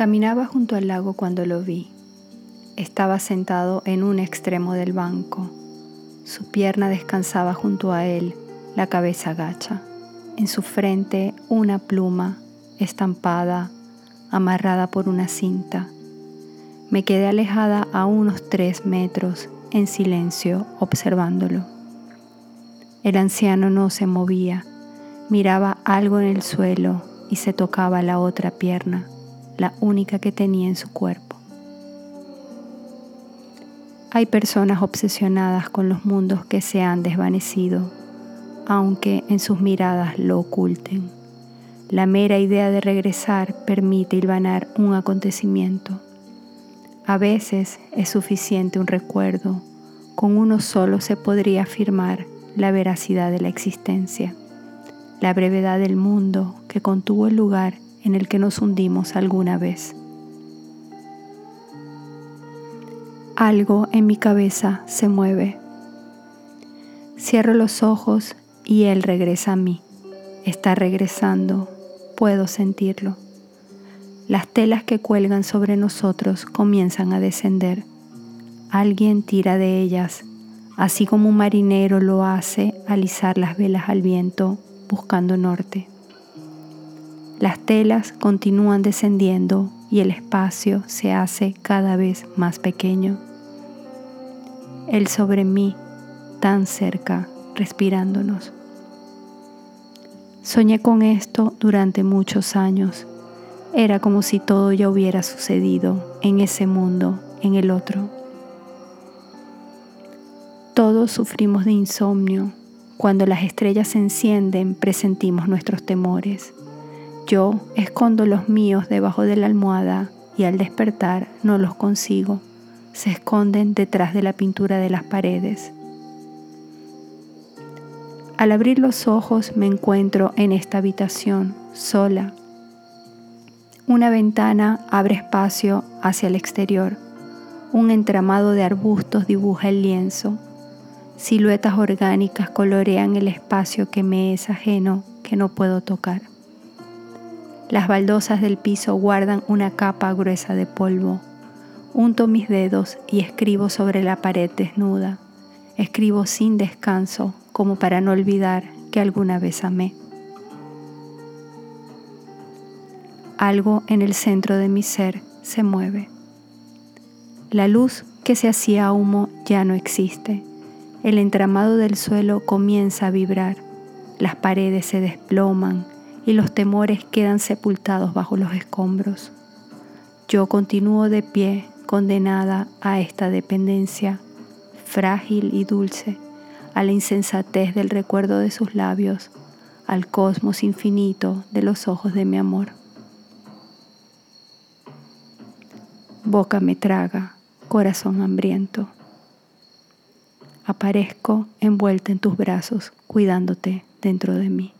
Caminaba junto al lago cuando lo vi. Estaba sentado en un extremo del banco. Su pierna descansaba junto a él, la cabeza gacha. En su frente una pluma estampada, amarrada por una cinta. Me quedé alejada a unos tres metros, en silencio, observándolo. El anciano no se movía, miraba algo en el suelo y se tocaba la otra pierna la única que tenía en su cuerpo. Hay personas obsesionadas con los mundos que se han desvanecido, aunque en sus miradas lo oculten. La mera idea de regresar permite hilvanar un acontecimiento. A veces es suficiente un recuerdo, con uno solo se podría afirmar la veracidad de la existencia, la brevedad del mundo que contuvo el lugar en el que nos hundimos alguna vez. Algo en mi cabeza se mueve. Cierro los ojos y él regresa a mí. Está regresando, puedo sentirlo. Las telas que cuelgan sobre nosotros comienzan a descender. Alguien tira de ellas, así como un marinero lo hace al izar las velas al viento buscando norte. Las telas continúan descendiendo y el espacio se hace cada vez más pequeño. Él sobre mí, tan cerca, respirándonos. Soñé con esto durante muchos años. Era como si todo ya hubiera sucedido en ese mundo, en el otro. Todos sufrimos de insomnio. Cuando las estrellas se encienden, presentimos nuestros temores. Yo escondo los míos debajo de la almohada y al despertar no los consigo. Se esconden detrás de la pintura de las paredes. Al abrir los ojos me encuentro en esta habitación, sola. Una ventana abre espacio hacia el exterior. Un entramado de arbustos dibuja el lienzo. Siluetas orgánicas colorean el espacio que me es ajeno, que no puedo tocar. Las baldosas del piso guardan una capa gruesa de polvo. Unto mis dedos y escribo sobre la pared desnuda. Escribo sin descanso como para no olvidar que alguna vez amé. Algo en el centro de mi ser se mueve. La luz que se hacía humo ya no existe. El entramado del suelo comienza a vibrar. Las paredes se desploman y los temores quedan sepultados bajo los escombros. Yo continúo de pie, condenada a esta dependencia, frágil y dulce, a la insensatez del recuerdo de sus labios, al cosmos infinito de los ojos de mi amor. Boca me traga, corazón hambriento. Aparezco envuelta en tus brazos, cuidándote dentro de mí.